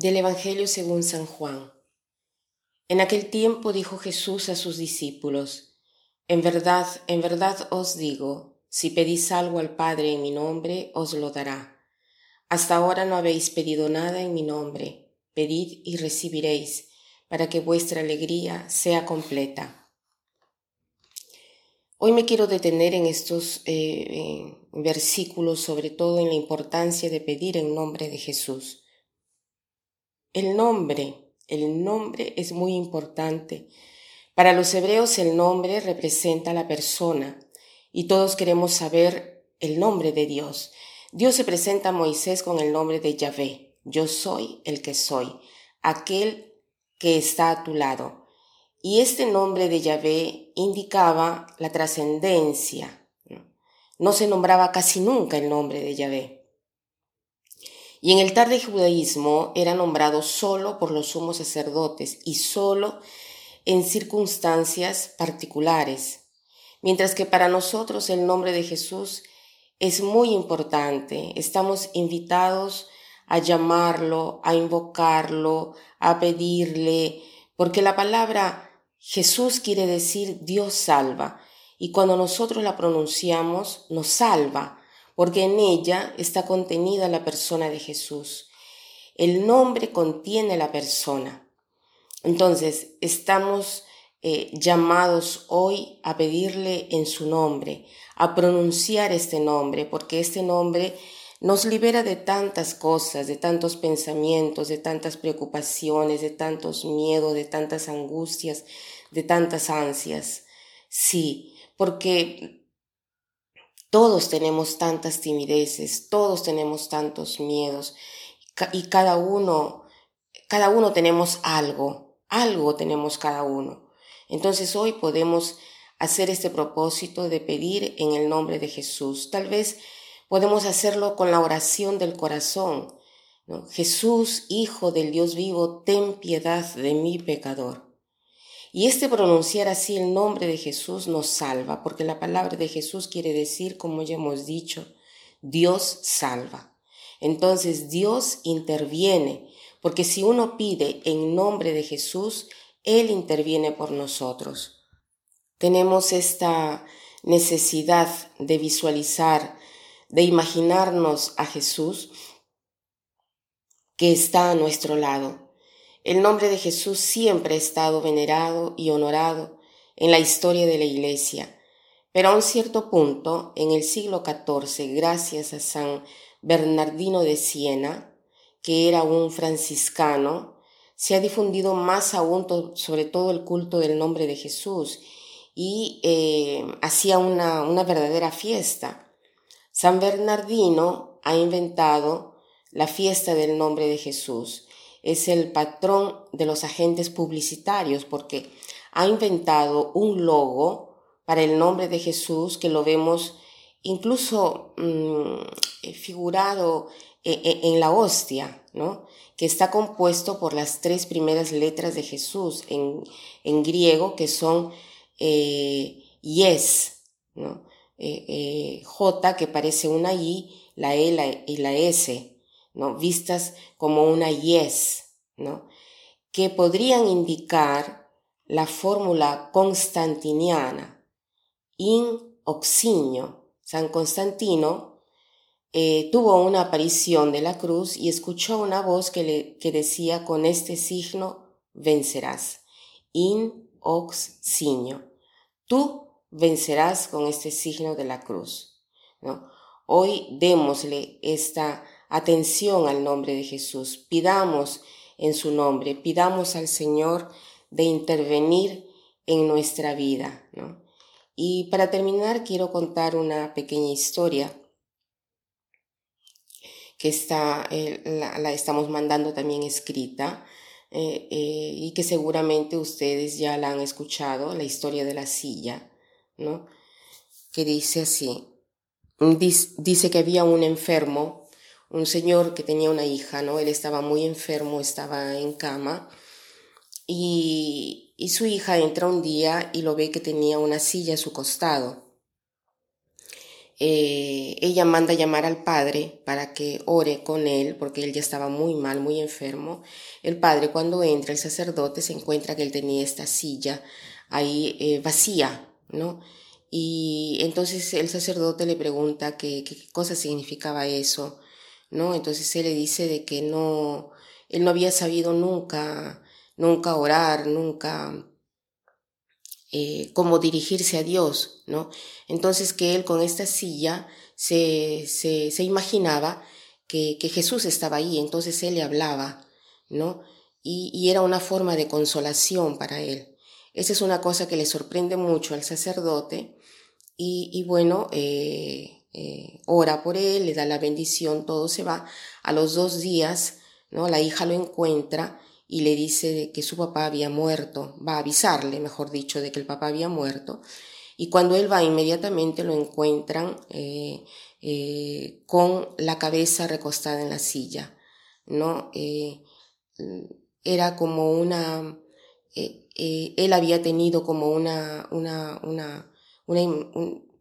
Del Evangelio según San Juan. En aquel tiempo dijo Jesús a sus discípulos, En verdad, en verdad os digo, si pedís algo al Padre en mi nombre, os lo dará. Hasta ahora no habéis pedido nada en mi nombre, pedid y recibiréis, para que vuestra alegría sea completa. Hoy me quiero detener en estos eh, versículos, sobre todo en la importancia de pedir en nombre de Jesús. El nombre, el nombre es muy importante. Para los hebreos el nombre representa a la persona y todos queremos saber el nombre de Dios. Dios se presenta a Moisés con el nombre de Yahvé. Yo soy el que soy, aquel que está a tu lado. Y este nombre de Yahvé indicaba la trascendencia. No se nombraba casi nunca el nombre de Yahvé y en el tarde judaísmo era nombrado solo por los sumos sacerdotes y solo en circunstancias particulares, mientras que para nosotros el nombre de Jesús es muy importante. Estamos invitados a llamarlo, a invocarlo, a pedirle, porque la palabra Jesús quiere decir Dios salva, y cuando nosotros la pronunciamos nos salva, porque en ella está contenida la persona de Jesús. El nombre contiene la persona. Entonces, estamos eh, llamados hoy a pedirle en su nombre, a pronunciar este nombre, porque este nombre nos libera de tantas cosas, de tantos pensamientos, de tantas preocupaciones, de tantos miedos, de tantas angustias, de tantas ansias. Sí, porque todos tenemos tantas timideces, todos tenemos tantos miedos y cada uno, cada uno tenemos algo, algo tenemos cada uno. Entonces hoy podemos hacer este propósito de pedir en el nombre de Jesús. Tal vez podemos hacerlo con la oración del corazón. Jesús, Hijo del Dios vivo, ten piedad de mi pecador. Y este pronunciar así el nombre de Jesús nos salva, porque la palabra de Jesús quiere decir, como ya hemos dicho, Dios salva. Entonces Dios interviene, porque si uno pide en nombre de Jesús, Él interviene por nosotros. Tenemos esta necesidad de visualizar, de imaginarnos a Jesús que está a nuestro lado, el nombre de Jesús siempre ha estado venerado y honorado en la historia de la Iglesia, pero a un cierto punto, en el siglo XIV, gracias a San Bernardino de Siena, que era un franciscano, se ha difundido más aún sobre todo el culto del nombre de Jesús y eh, hacía una, una verdadera fiesta. San Bernardino ha inventado la fiesta del nombre de Jesús es el patrón de los agentes publicitarios porque ha inventado un logo para el nombre de Jesús que lo vemos incluso mm, eh, figurado eh, eh, en, la hostia, ¿no? que está compuesto por las tres primeras letras de Jesús en, griego que son yes, ¿no? J que parece una I, la E y la S, ¿no? Vistas como una yes, ¿no? Que podrían indicar la fórmula constantiniana, in oxinio. San Constantino eh, tuvo una aparición de la cruz y escuchó una voz que, le, que decía con este signo vencerás. In ox signo. Tú vencerás con este signo de la cruz. ¿no? Hoy démosle esta atención al nombre de Jesús. Pidamos en su nombre, pidamos al Señor de intervenir en nuestra vida. Y para terminar, quiero contar una pequeña historia que está, eh, la, estamos mandando también escrita eh, eh, y que seguramente ustedes ya la han escuchado, la historia de la silla, ¿no? que dice así, dice que había un enfermo un señor que tenía una hija, ¿no? Él estaba muy enfermo, estaba en cama y, su hija entra un día y lo ve que tenía una silla a su costado. eh, ella manda llamar al padre para que ore con él, porque él ya estaba muy mal, muy enfermo. El padre cuando entra, el sacerdote se encuentra que él tenía esta silla ahí eh, vacía, ¿no? Y entonces el sacerdote le pregunta qué, qué cosa significaba eso, ¿no? Entonces él le dice de que no, él no había sabido nunca, nunca orar, nunca eh, cómo dirigirse a Dios, ¿no? Entonces que él con esta silla se, se, imaginaba que, que, Jesús estaba ahí, entonces él le hablaba, ¿no? Y, y, era una forma de consolación para él. Esa es una cosa que le sorprende mucho al sacerdote y, y bueno, eh, eh, ora por él, le da la bendición, todo se va. A los dos días, ¿no? La hija lo encuentra y le dice que su papá había muerto, va a avisarle, mejor dicho, de que el papá había muerto. Y cuando él va, inmediatamente lo encuentran eh, eh, con la cabeza recostada en la silla, ¿no? Eh, era como una, él había tenido como una, una, una, una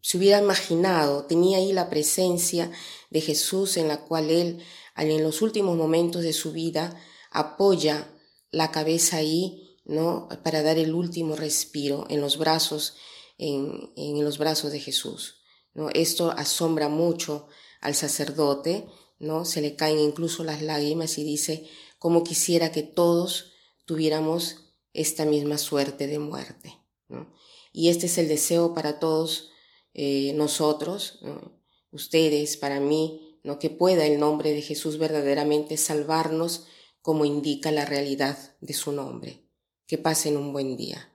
se hubiera imaginado, tenía ahí la presencia de Jesús en la cual él, en los últimos momentos de su vida, apoya la cabeza ahí, ¿no? Para dar el último respiro en los brazos, en, en los brazos de Jesús, ¿no? Esto asombra mucho al sacerdote, ¿no? Se le caen incluso las lágrimas y dice, como quisiera que todos tuviéramos esta misma suerte de muerte, ¿no? Y este es el deseo para todos eh, nosotros, ustedes, para mí, ¿no? que pueda el nombre de Jesús verdaderamente salvarnos como indica la realidad de su nombre. Que pasen un buen día.